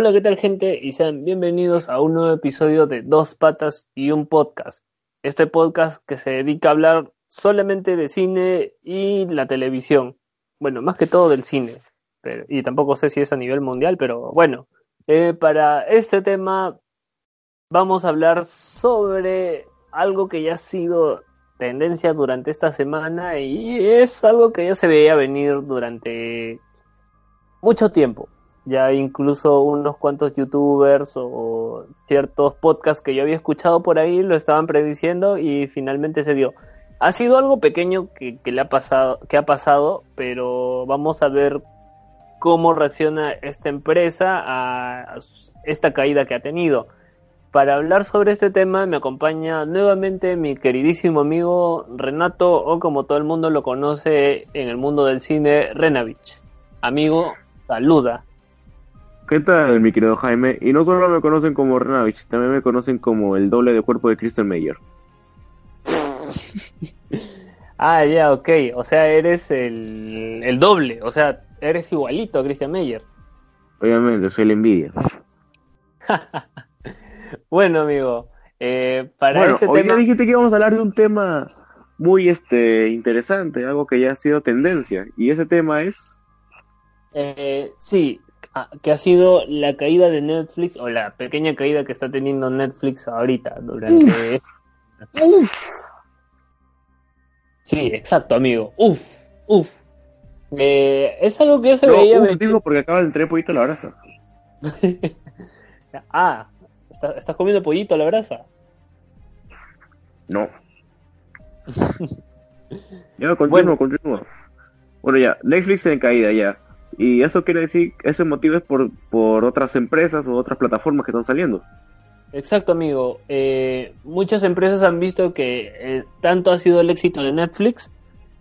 Hola, ¿qué tal gente? Y sean bienvenidos a un nuevo episodio de Dos Patas y un Podcast. Este podcast que se dedica a hablar solamente de cine y la televisión. Bueno, más que todo del cine. Pero, y tampoco sé si es a nivel mundial, pero bueno. Eh, para este tema vamos a hablar sobre algo que ya ha sido tendencia durante esta semana y es algo que ya se veía venir durante mucho tiempo ya incluso unos cuantos youtubers o ciertos podcasts que yo había escuchado por ahí lo estaban prediciendo y finalmente se dio. Ha sido algo pequeño que, que le ha pasado, que ha pasado, pero vamos a ver cómo reacciona esta empresa a esta caída que ha tenido. Para hablar sobre este tema me acompaña nuevamente mi queridísimo amigo Renato, o como todo el mundo lo conoce en el mundo del cine, Renavich. Amigo, saluda. ¿Qué tal, mi querido Jaime? Y no solo me conocen como Renavich, también me conocen como el doble de cuerpo de Christian Meyer. ah, ya, ok. O sea, eres el, el doble. O sea, eres igualito a Christian Meyer. Obviamente, soy la envidia. bueno, amigo. Eh, para bueno, este hoy tema... ya dijiste que íbamos a hablar de un tema muy este interesante, algo que ya ha sido tendencia. Y ese tema es... Eh, sí, que ha sido la caída de Netflix o la pequeña caída que está teniendo Netflix ahorita durante uf. sí exacto amigo. Uf uf. Eh, es algo que ya se no, veía uf, digo porque acaba de entrar pollito a la brasa. Ah ¿estás, ¿estás comiendo pollito a la brasa? no. Ya continúo Bueno. continúo. Bueno ya Netflix en caída ya y eso quiere decir, ese motivo es por, por otras empresas o otras plataformas que están saliendo. Exacto, amigo. Eh, muchas empresas han visto que eh, tanto ha sido el éxito de Netflix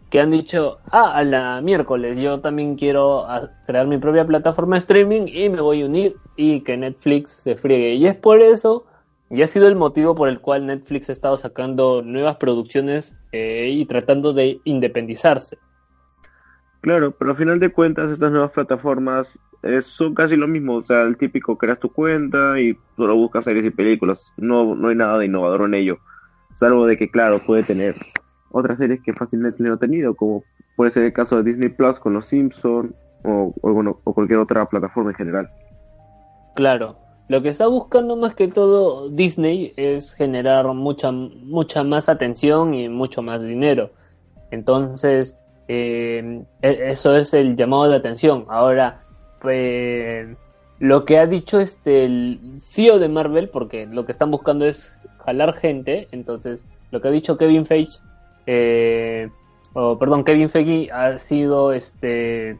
que han dicho, ah, a la miércoles yo también quiero a- crear mi propia plataforma de streaming y me voy a unir y que Netflix se friegue. Y es por eso, y ha sido el motivo por el cual Netflix ha estado sacando nuevas producciones eh, y tratando de independizarse. Claro, pero al final de cuentas estas nuevas plataformas son casi lo mismo, o sea, el típico creas tu cuenta y solo buscas series y películas, no, no hay nada de innovador en ello, salvo de que claro, puede tener otras series que fácilmente no ha tenido, como puede ser el caso de Disney Plus con los Simpsons o, o, bueno, o cualquier otra plataforma en general. Claro, lo que está buscando más que todo Disney es generar mucha, mucha más atención y mucho más dinero. Entonces, eh, e- eso es el llamado de atención. Ahora, pues, lo que ha dicho este el CEO de Marvel, porque lo que están buscando es jalar gente, entonces lo que ha dicho Kevin Feige, eh, perdón, Kevin Feige ha sido este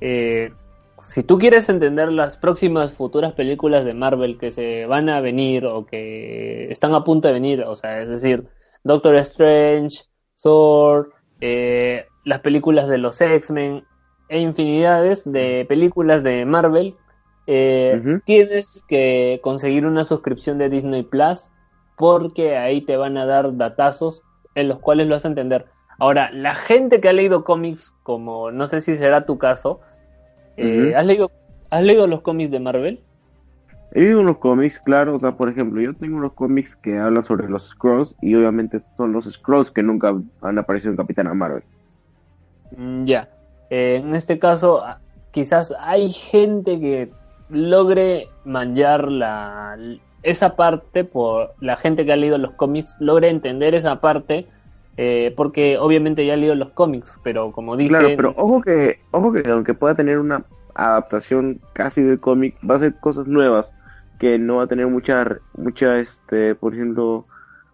eh, si tú quieres entender las próximas futuras películas de Marvel que se van a venir o que están a punto de venir, o sea, es decir, Doctor Strange, Thor, eh, las películas de los X-Men e infinidades de películas de Marvel, eh, tienes que conseguir una suscripción de Disney Plus porque ahí te van a dar datazos en los cuales lo vas a entender. Ahora, la gente que ha leído cómics, como no sé si será tu caso, eh. ¿has, leído, ¿has leído los cómics de Marvel? He leído unos cómics, claro, o sea, por ejemplo, yo tengo unos cómics que hablan sobre los Scrolls y obviamente son los Scrolls que nunca han aparecido en Capitana Marvel. Mm, Ya. Eh, en este caso, ah, quizás hay gente que logre manjar la, esa parte por la gente que ha leído los cómics, logre entender esa parte eh, porque obviamente ya ha leído los cómics, pero como dice... Claro, pero ojo que, ojo que aunque pueda tener una adaptación casi del cómic, va a ser cosas nuevas que no va a tener mucha, mucha, este, por ejemplo,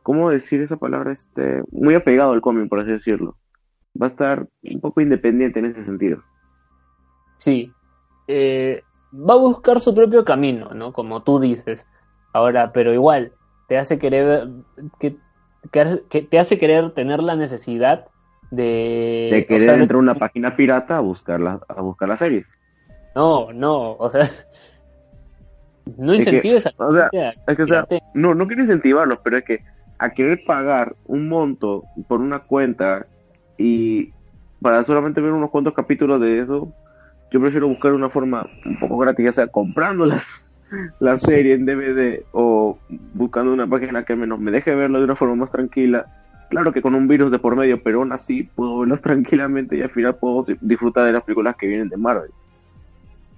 ¿cómo decir esa palabra? Este, muy apegado al cómic, por así decirlo. Va a estar un poco independiente en ese sentido. Sí. Eh, va a buscar su propio camino, ¿no? Como tú dices. Ahora, pero igual, te hace querer, que, que- que te hace querer tener la necesidad de... De o querer sea, entrar a una página pirata a buscar la, a buscar la serie. No, no, o sea... No Es que, incentives a o sea, Es que, o sea, no, no quiero incentivarlos, pero es que a querer pagar un monto por una cuenta y para solamente ver unos cuantos capítulos de eso, yo prefiero buscar una forma un poco gratis, ya sea comprando las, la serie en DVD o buscando una página que menos me deje verlo de una forma más tranquila. Claro que con un virus de por medio, pero aún así puedo verlos tranquilamente y al final puedo di- disfrutar de las películas que vienen de Marvel.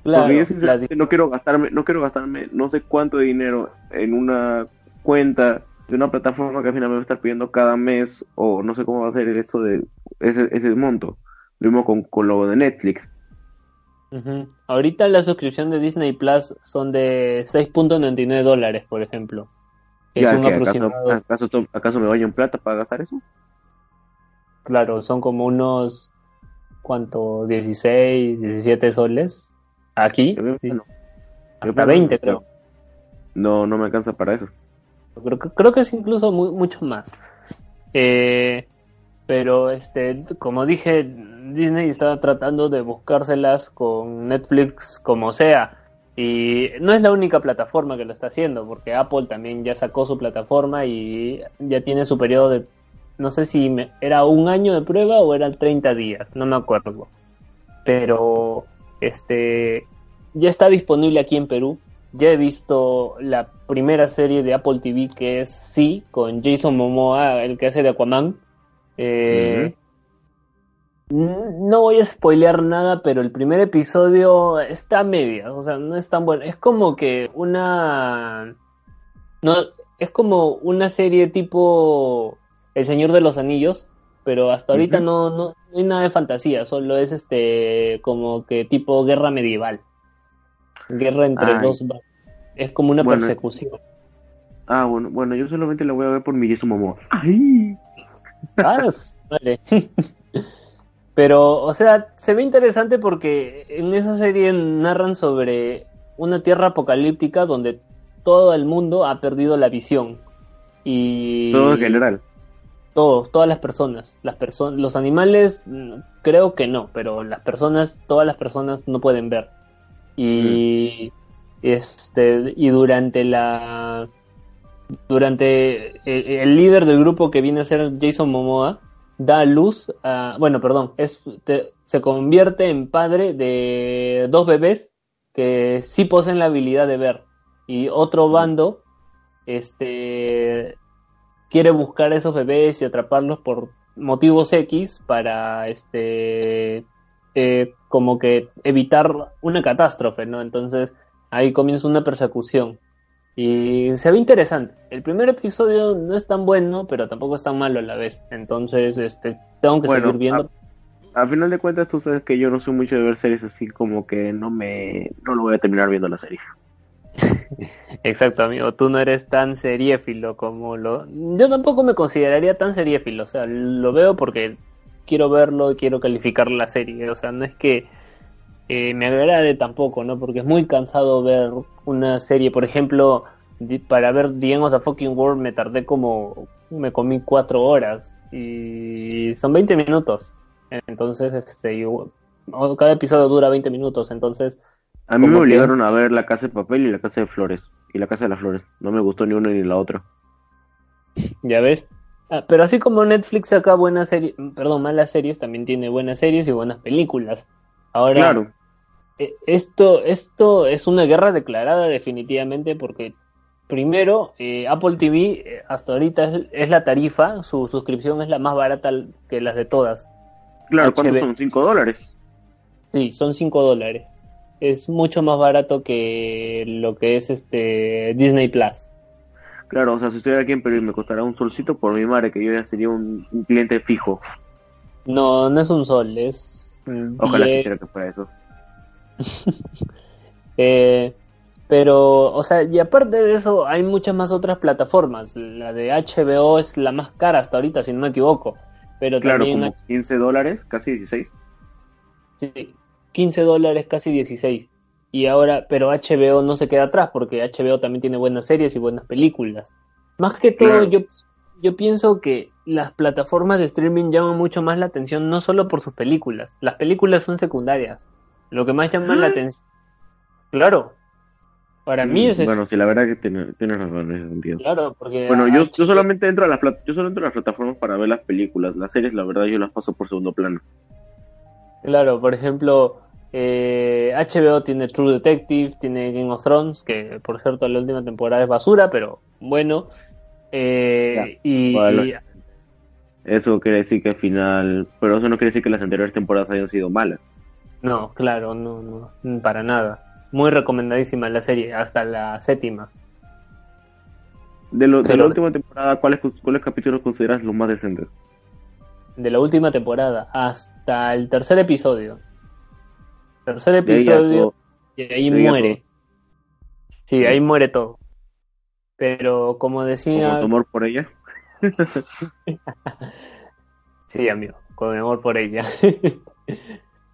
Claro, las sinceramente no quiero gastarme, no quiero gastarme no sé cuánto dinero en una cuenta de una plataforma que al final me va a estar pidiendo cada mes o no sé cómo va a ser esto de ese, ese monto. Lo mismo con, con lo de Netflix. Ahorita la suscripción de Disney Plus son de 6.99 dólares, por ejemplo. Es un que ¿acaso, aproximado, acaso, acaso me baño en plata para gastar eso? claro, son como unos, ¿cuánto? 16, 17 soles. Aquí, que sí, hasta creo que 20 no. creo. No, no me alcanza para eso. Creo, que- creo que es incluso mu- mucho más. Eh, pero este, como dije, Disney está tratando de buscárselas con Netflix como sea. Y no es la única plataforma que lo está haciendo, porque Apple también ya sacó su plataforma y ya tiene su periodo de, no sé si me- era un año de prueba o eran 30 días, no me acuerdo. Pero este ya está disponible aquí en Perú. Ya he visto la primera serie de Apple TV que es Sí, con Jason Momoa, el que hace de Aquaman. Eh, No voy a spoilear nada, pero el primer episodio está a medias, o sea, no es tan bueno. Es como que una... No, es como una serie tipo El Señor de los Anillos, pero hasta ahorita no, no, no hay nada de fantasía, solo es este como que tipo guerra medieval. Guerra entre Ay. dos... Es como una Bueno. persecución. Ah, bueno, bueno, yo solamente la voy a ver por mi Momoa. ¡Ay! Ah, vale. Pero, o sea, se ve interesante porque en esa serie narran sobre una tierra apocalíptica donde todo el mundo ha perdido la visión. Y Todo en general. Todos, todas las personas, las personas, los animales mm, creo que no, pero las personas, todas las personas no pueden ver. Y este y durante la durante el, el líder del grupo que viene a ser Jason Momoa da luz a, bueno, perdón, es te- se convierte en padre de dos bebés que sí poseen la habilidad de ver. Y otro bando este quiere buscar a esos bebés y atraparlos por motivos X para este eh, como que evitar una catástrofe, ¿no? Entonces ahí comienza una persecución y se ve interesante. El primer episodio no es tan bueno, pero tampoco es tan malo a la vez. Entonces, este, tengo que Bueno, seguir viendo. A final de cuentas, tú sabes que yo no soy mucho de ver series así como que no me... No lo voy a terminar viendo la serie. Exacto, amigo. Tú no eres tan seriéfilo como lo. Yo tampoco me consideraría tan seriéfilo. O sea, lo veo porque quiero verlo y quiero calificar la serie. O sea, no es que eh, me agrade tampoco, ¿no? Porque es muy cansado ver una serie. Por ejemplo, para ver The End of the Fucking World me tardé como. Me comí cuatro horas. Y son 20 minutos. Entonces, este, cada episodio dura 20 minutos. Entonces. A mí me obligaron a ver La Casa de Papel y La Casa de Flores. Y La Casa de las Flores. No me gustó ni una ni la otra. Ya ves. Ah, pero así como Netflix saca buenas series, perdón, malas series, también tiene buenas series y buenas películas. Ahora, Claro. eh, esto, esto es una guerra declarada definitivamente porque primero, eh, Apple TV eh, hasta ahorita es, es la tarifa, su suscripción es la más barata que las de todas. Claro, ¿cuántos HB. son? ¿Cinco dólares? Sí, son 5 dólares. Es mucho más barato que lo que es este Disney Plus. Claro, o sea, si estoy aquí en Perú y me costará un solcito por mi madre, que yo ya sería un, un cliente fijo. No, no es un sol, es mm, Ojalá 10, quisiera que fuera eso. Eh, pero, o sea, y aparte de eso, hay muchas más otras plataformas. La de HBO es la más cara hasta ahorita, si no me equivoco. Pero Claro, también como 15 dólares, casi 16. sí, 15 dólares, casi 16. y ahora, pero HBO no se queda atrás porque HBO también tiene buenas series y buenas películas. Más que todo, Claro. yo, yo pienso que las plataformas de streaming llaman mucho más la atención no solo por sus películas, las películas son secundarias. Lo que más llama la atención, claro, para mí es eso, Bueno, sí, la verdad que tiene- tienes razón en ese sentido. claro, porque Bueno, yo, yo solamente entro a las yo solo entro a las plataformas para ver las películas. Las series, la verdad, yo las paso por segundo plano. Claro, por ejemplo, eh, HBO tiene True Detective, tiene Game of Thrones, que por cierto la última temporada es basura, pero bueno. Eh, y, bueno. y- Eso quiere decir que al final, pero eso no quiere decir que las anteriores temporadas hayan sido malas. no, claro, no, no, para nada. Muy recomendadísima la serie, hasta la séptima. De, lo, de Pero- la última temporada, ¿cuáles, ¿cuáles capítulos consideras los más decentes? De la última temporada hasta el tercer episodio. Tercer episodio y ahí muere. Sí, ahí muere todo. Pero como como decía, tu amor por ella. sí, amigo, con mi amor por ella.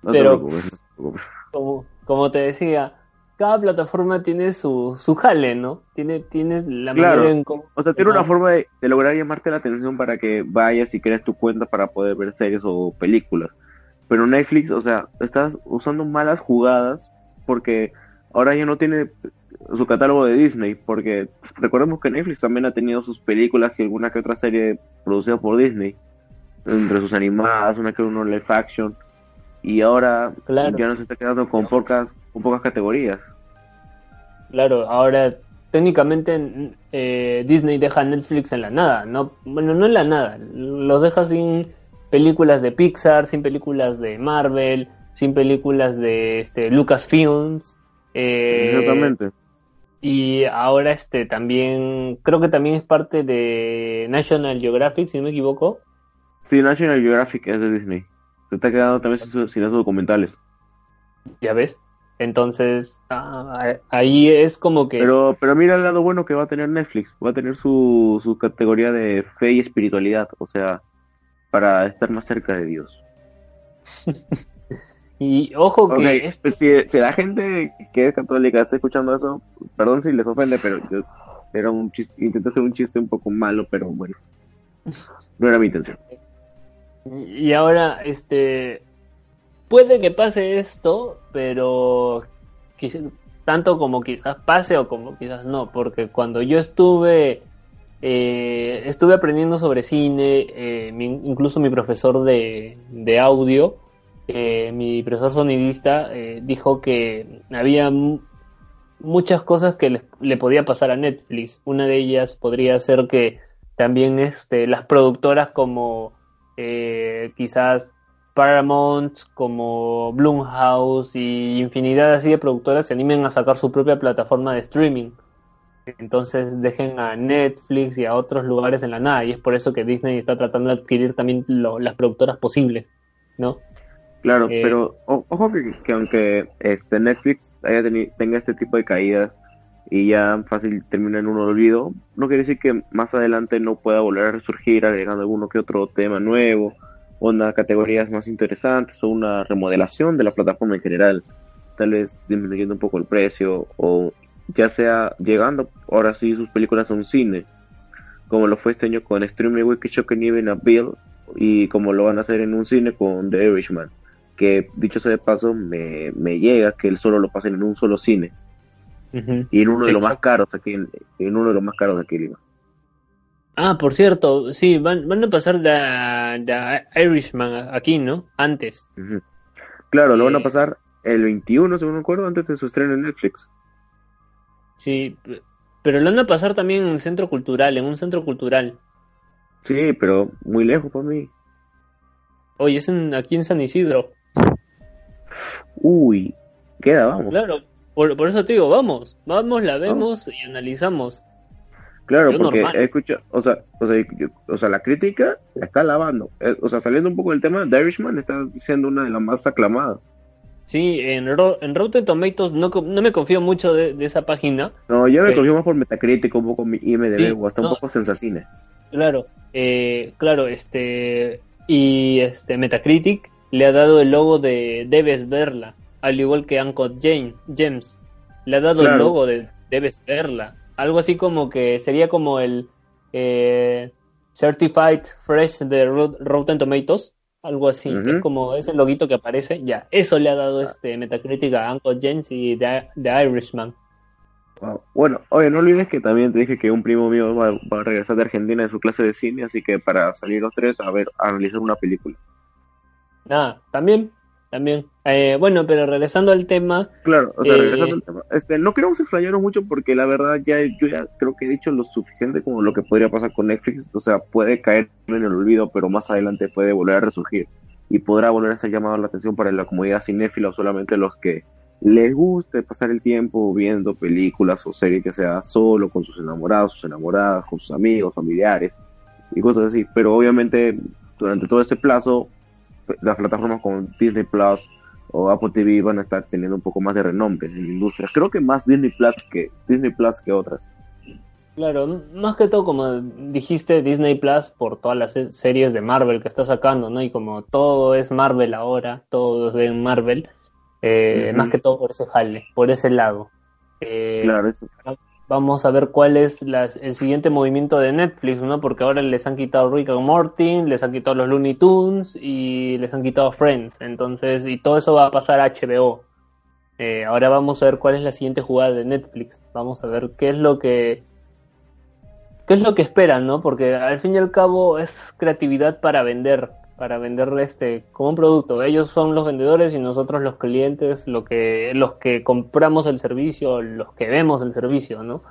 No Pero- te preocupes, no te preocupes. como, como te decía, cada plataforma tiene su, su jale, ¿no? Tiene, tiene la Claro. manera en cómo... O sea, tiene una forma de, de lograr llamarte la atención para que vayas y crees tu cuenta para poder ver series o películas. Pero Netflix, o sea, estás usando malas jugadas porque ahora ya no tiene su catálogo de Disney. Porque recordemos que Netflix también ha tenido sus películas y alguna que otra serie producida por Disney. Entre sus animadas, una que uno live action. Y ahora Claro. ya no se está quedando con pocas, con pocas categorías. Claro, ahora técnicamente eh, Disney deja a Netflix en la nada, no, bueno, no en la nada, los deja sin películas de Pixar, sin películas de Marvel, sin películas de este, Lucasfilms. eh, Exactamente. Y ahora este también, creo que también es parte de National Geographic, si no me equivoco. Sí, National Geographic es de Disney. Se está quedando también sin, esos documentales. Ya ves. Entonces, ah, ahí es como que... Pero, pero mira el lado bueno que va a tener Netflix. Va a tener su, su categoría de fe y espiritualidad. O sea, para estar más cerca de Dios. Y ojo que es- pues si, si la gente que es católica está escuchando eso, perdón si les ofende, pero yo era un chiste, intenté hacer un chiste un poco malo, pero bueno. No era mi intención. Y ahora, este, puede que pase esto, pero tanto como quizás pase o como quizás no, porque cuando yo estuve, eh, estuve aprendiendo sobre cine, eh, incluso mi profesor de, audio, eh, mi profesor sonidista, dijo que había mu- muchas cosas que le, le podía pasar a Netflix. Una de ellas podría ser que también este, las productoras como quizás Paramount, como Blumhouse y infinidad así de productoras se animen a sacar su propia plataforma de streaming. Entonces dejen a Netflix y a otros lugares en la nada. Y es por eso que Disney está tratando de adquirir también lo- las productoras posibles, ¿no? Claro, Eh, pero o- ojo que, que aunque este Netflix haya tenga este tipo de caídas y ya fácil termina en un olvido, no quiere decir que más adelante no pueda volver a resurgir agregando alguno que otro tema nuevo, o unas categorías más interesantes, o una remodelación de la plataforma en general, tal vez disminuyendo un poco el precio, o ya sea llegando ahora sí sus películas a un cine, como lo fue este año con Extreme Wicked Shock Even a Bill, y como lo van a hacer en un cine con The Irishman que dicho sea de paso, me, me llega que él solo lo pasen en un solo cine y en uno de los más caros aquí, en, en uno de los más caros de aquí Lima. Ah, por cierto, sí, van, van a pasar de, de Irishman aquí, ¿no? Antes. Claro, lo van a Eh. pasar el 21, según me acuerdo, antes de su estreno en Netflix. Sí, pero lo van a pasar también en un centro cultural, en un centro cultural. Sí, pero muy lejos para mí. Oye, es en- aquí en San Isidro. Uy, queda, vamos. Claro, por, por eso te digo, vamos, vamos, la vemos y analizamos. Claro, Yo porque normal. he escuchado, o sea, o sea, yo- o sea, la crítica la está lavando. Eh, O sea, saliendo un poco del tema, The Irishman está siendo una de las más aclamadas. Sí, en, Ro- en Rotten Tomatoes no, no me confío mucho de, de esa página. No, yo me Pero- confío más por Metacritic, un poco mi IMDb Sí, o hasta no. un poco Sensacine. Claro, eh, claro, este y este Metacritic le ha dado el logo de debes verla. al igual que Uncle Jane, James. Le ha dado Claro. el logo de Debes verla. Algo así como que sería como el eh, Certified Fresh de Rot- Rotten Tomatoes. Algo así, es como ese loguito que aparece. Ya, eso le ha dado este Metacritic a Uncle James y The, The Irishman. Wow. Bueno, oye, no olvides que también te dije que un primo mío va, va a regresar de Argentina en su clase de cine, así que para salir los tres a ver, a analizar una película. Nada, también, también. Eh, bueno, pero regresando al tema, Claro, o sea, Eh, regresando al tema, este, no queremos explayarnos mucho porque la verdad ya yo ya creo que he dicho lo suficiente como lo que podría pasar con Netflix, o sea, puede caer en el olvido, pero más adelante puede volver a resurgir y podrá volver a ser llamado la atención para la comunidad cinéfila o solamente los que les guste pasar el tiempo viendo películas o series que sea solo con sus enamorados, sus enamoradas, con sus amigos, familiares y cosas así, pero obviamente durante todo ese plazo las plataformas como Disney Plus o Apple TV van a estar teniendo un poco más de renombre en la industria. Creo que más Disney Plus que Disney Plus que otras. claro, más que todo, como dijiste, Disney Plus por todas las se- series de Marvel que está sacando, ¿no? Y como todo es Marvel ahora, todos ven Marvel, eh, más que todo por ese jale, por ese lado. Eh, Claro, eso. Vamos a ver cuál es el siguiente movimiento de Netflix, ¿no? Porque ahora les han quitado Rick and Morty, les han quitado los Looney Tunes y les han quitado Friends. Entonces, y todo eso va a pasar a HBO. Eh, ahora vamos a ver cuál es la siguiente jugada de Netflix. Vamos a ver qué es lo que qué es lo que esperan, ¿no? Porque al fin y al cabo es creatividad para vender, para vender este como un producto. Ellos son los vendedores y nosotros los clientes, lo que los que compramos el servicio, los que vemos el servicio, ¿no?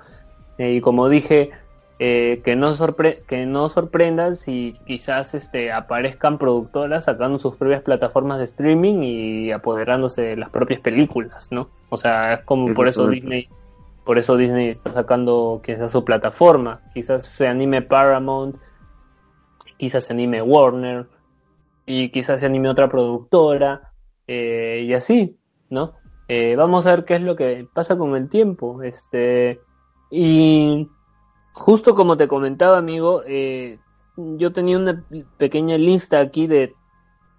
Eh, y como dije, eh, que no sorpre que no sorprendan si quizás este aparezcan productoras sacando sus propias plataformas de streaming y apoderándose de las propias películas, ¿no? O sea, es como por es eso. Disney por eso Disney está sacando quizás su plataforma, quizás se anime Paramount, quizás se anime Warner y quizás se anime otra productora eh, y así, ¿no? Eh, vamos a ver qué es lo que pasa con el tiempo, este y justo como te comentaba, amigo, eh, yo tenía una pequeña lista aquí de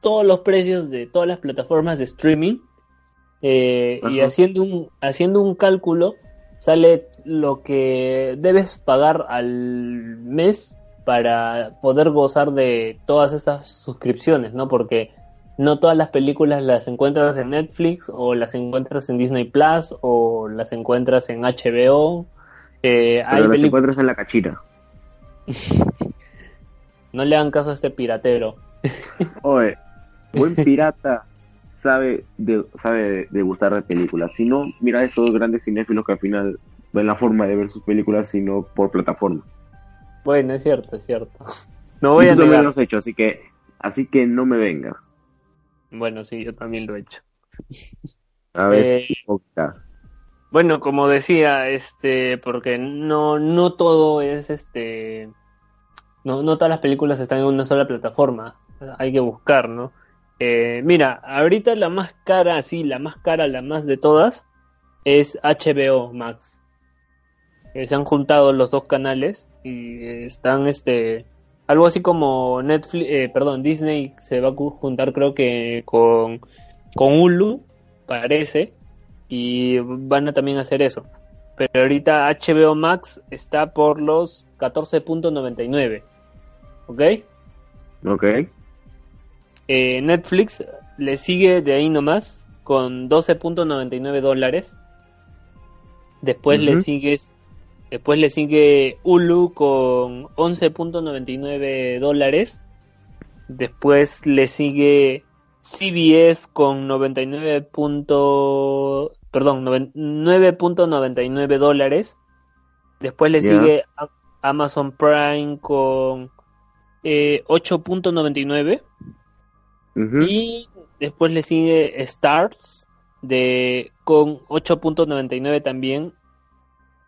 todos los precios de todas las plataformas de streaming y haciendo un haciendo un cálculo sale lo que debes pagar al mes para poder gozar de todas estas suscripciones, ¿no? Porque no todas las películas las encuentras en Netflix o las encuentras en Disney Plus o las encuentras en HBO. Eh, hay Pero las pelicu- encuentras en la cachira. No le hagan caso a este piratero. Oye, buen pirata sabe de, sabe de, gustar de películas. Si no, mira esos grandes cinéfilos que al final ven la forma de ver sus películas, sino por plataforma. Bueno, es cierto, es cierto. No voy Y a tú negar. lo hecho, así que, así que no me vengas. Bueno, sí, yo también lo he hecho. A ver, Eh. Bueno, como decía, este, porque no, no todo es este, no, no todas las películas están en una sola plataforma. Hay que buscar, ¿no? Eh, mira, ahorita la más cara, sí, la más cara, la más de todas, es HBO Max. Eh, se han juntado los dos canales y están, este, algo así como Netflix, eh, perdón, Disney se va a juntar creo que con, con Hulu, parece, y van a también hacer eso. Pero ahorita HBO Max está por los 14.99. ¿Ok? Ok. Eh, Netflix le sigue de ahí nomás con 12.99 dólares. Después le sigue después le sigue Hulu con 11.99 dólares. Después le sigue CBS con 99. punto- perdón, noven- 9.99 dólares. Después le sigue Amazon Prime con eh, 8.99. Ujú. Y después le sigue Stars de con 8.99 también.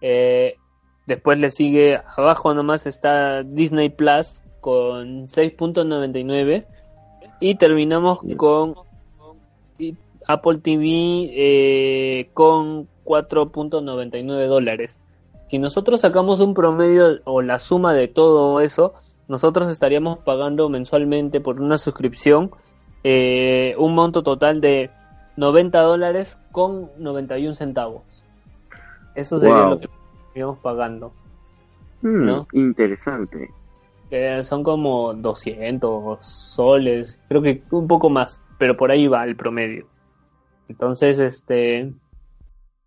Eh, después le sigue abajo nomás está Disney Plus con 6.99 y terminamos con Apple TV eh, con 4.99 dólares. Si nosotros sacamos un promedio o la suma de todo eso, nosotros estaríamos pagando mensualmente por una suscripción eh, un monto total de 90 dólares con 91 centavos. Eso sería Wow. lo que estaríamos pagando. Hmm, ¿No? Interesante. son como 200 soles, creo que un poco más, pero por ahí va el promedio. Entonces, este,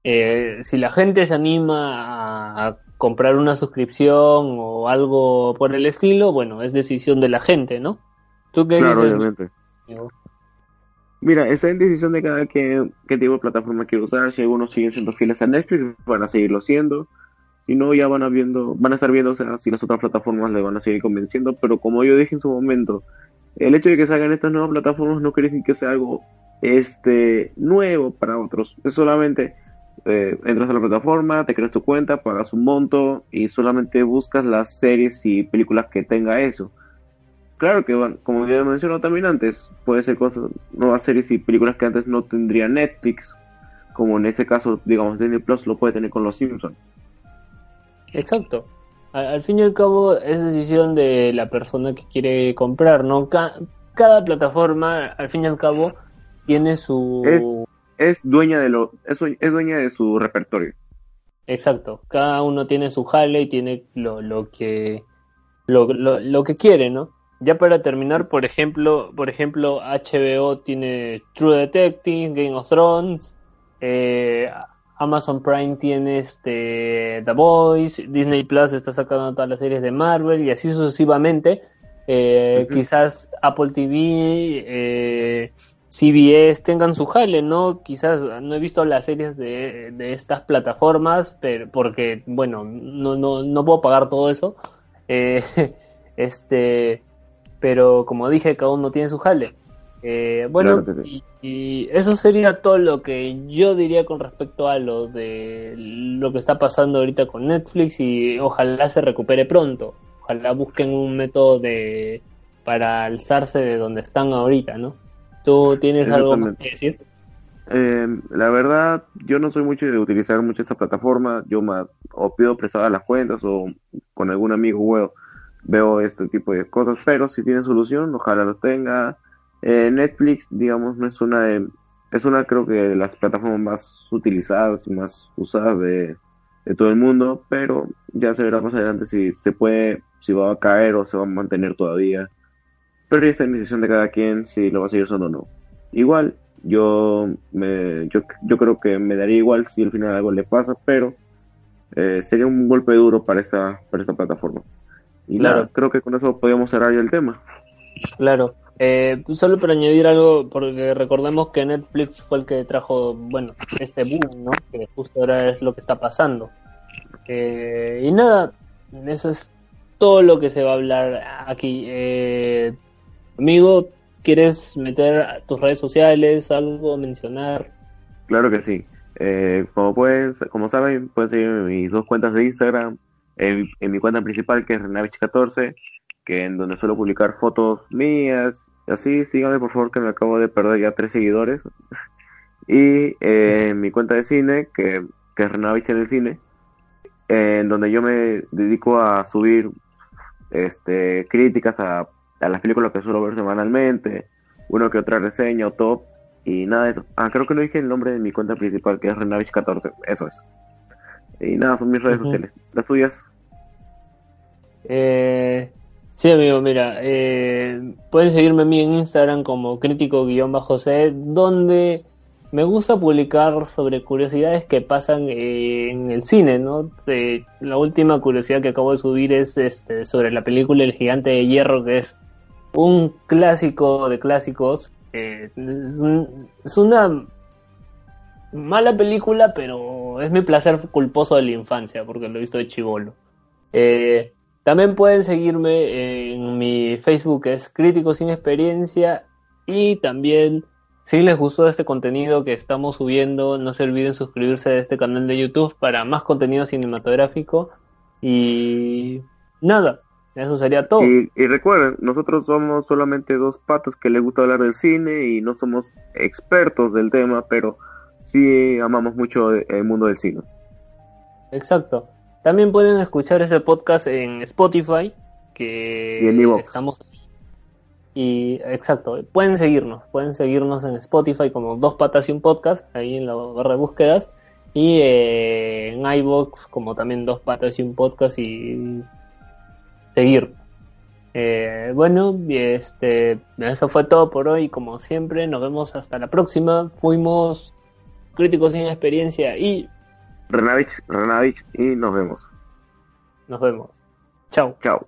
eh, si la gente se anima a, a comprar una suscripción o algo por el estilo, bueno, es decisión de la gente, ¿no? ¿Tú qué Claro, dices, obviamente. Mira, esa es decisión de cada quien qué tipo de plataforma quiere usar. Si algunos siguen siendo fieles a Netflix, van a seguirlo siendo. Si no, ya van a viendo, van a estar viendo, o sea, si las otras plataformas le van a seguir convenciendo. Pero como yo dije en su momento, el hecho de que salgan estas nuevas plataformas no quiere decir que sea algo este nuevo para otros. Es solamente eh, entras a la plataforma, te creas tu cuenta, pagas un monto y solamente buscas las series y películas que tenga eso. Claro que van, como ya mencionado también antes, puede ser cosas, nuevas series y películas que antes no tendría Netflix, como en este caso, digamos, Disney Plus lo puede tener con los Simpsons. Exacto. Al, al fin y al cabo es decisión de la persona que quiere comprar, ¿no? Ca- cada plataforma, al fin y al cabo, tiene su... Es- Es dueña de lo, es, es dueña de su repertorio. Exacto, cada uno tiene su jale y tiene lo, lo que lo, lo, lo que quiere, ¿no? Ya para terminar, por ejemplo, por ejemplo, HBO tiene True Detective, Game of Thrones, eh, Amazon Prime tiene este The Boys, Disney Plus está sacando todas las series de Marvel y así sucesivamente. Eh, Ujú. Quizás Apple TV, eh, CBS tengan su jale, ¿no? Quizás no he visto las series de, de estas plataformas, pero porque, bueno, no, no, no puedo pagar todo eso. Eh, este, pero como dije, cada uno tiene su jale. Eh, bueno, Claro que sí. y, y eso sería todo lo que yo diría con respecto a lo de lo que está pasando ahorita con Netflix y ojalá se recupere pronto. Ojalá busquen un método de para alzarse de donde están ahorita, ¿no? ¿Tú tienes algo más que decir? Eh, la verdad, yo no soy mucho de utilizar mucho esta plataforma. Yo más o pido prestadas las cuentas o con algún amigo veo, veo este tipo de cosas. Pero si tiene solución, ojalá lo tenga. Eh, Netflix, digamos, no es una de, es una creo que de las plataformas más utilizadas y más usadas de, de todo el mundo. Pero ya se verá más adelante si se puede, si va a caer o se va a mantener todavía. Pero ya está en decisión de cada quien si lo va a seguir usando o no. Igual, yo, me, yo, yo creo que me daría igual si al final algo le pasa, pero eh, sería un golpe duro para esta, para esta plataforma. Y Claro. nada, creo que con eso podemos cerrar ya el tema. Claro. Eh, solo para añadir algo, porque recordemos que Netflix fue el que trajo, bueno, este boom, ¿no? Que justo ahora es lo que está pasando. Eh, y nada, eso es todo lo que se va a hablar aquí. Eh, amigo, ¿quieres meter tus redes sociales, algo, mencionar? Claro que sí. Eh, como pueden, como saben, pueden seguirme en mis dos cuentas de Instagram, en, en mi cuenta principal que es Renavich14, que en donde suelo publicar fotos mías, así, síganme por favor que me acabo de perder ya tres seguidores. Y eh, mi cuenta de cine, que, que es Renavich en el cine, en donde yo me dedico a subir este críticas a, a las películas que suelo ver semanalmente, uno que otra reseña o top, y nada de eso. Ah, creo que no dije el nombre de mi cuenta principal, que es Renavich14, eso es. Y nada, son mis redes sociales. Las tuyas, Eh, sí, amigo, mira, eh, pueden seguirme a mí en Instagram como crítico-c, donde me gusta publicar sobre curiosidades que pasan en el cine, ¿no? Eh, la última curiosidad que acabo de subir es este, sobre la película El Gigante de Hierro, que es un clásico de clásicos. Eh, es, es una mala película, pero es mi placer culposo de la infancia, porque lo he visto de chivolo. Eh, también pueden seguirme en mi Facebook, que es Crítico Sin Experiencia. Y también, si les gustó este contenido que estamos subiendo, no se olviden suscribirse a este canal de YouTube para más contenido cinematográfico. Y nada, eso sería todo. Y, y recuerden, nosotros somos solamente dos patos que les gusta hablar del cine y no somos expertos del tema, pero sí amamos mucho el mundo del cine. Exacto. También pueden escuchar este podcast en Spotify, que Y en estamos Y exacto, pueden seguirnos, pueden seguirnos en Spotify como Dos Patas y un Podcast, ahí en la barra de búsquedas, y eh, en iBox como también Dos Patas y un Podcast y seguir. Eh, bueno, este, eso fue todo por hoy, como siempre, nos vemos hasta la próxima. Fuimos críticos sin experiencia y Renavich, Renavich, y nos vemos. nos vemos. Chao. Chao.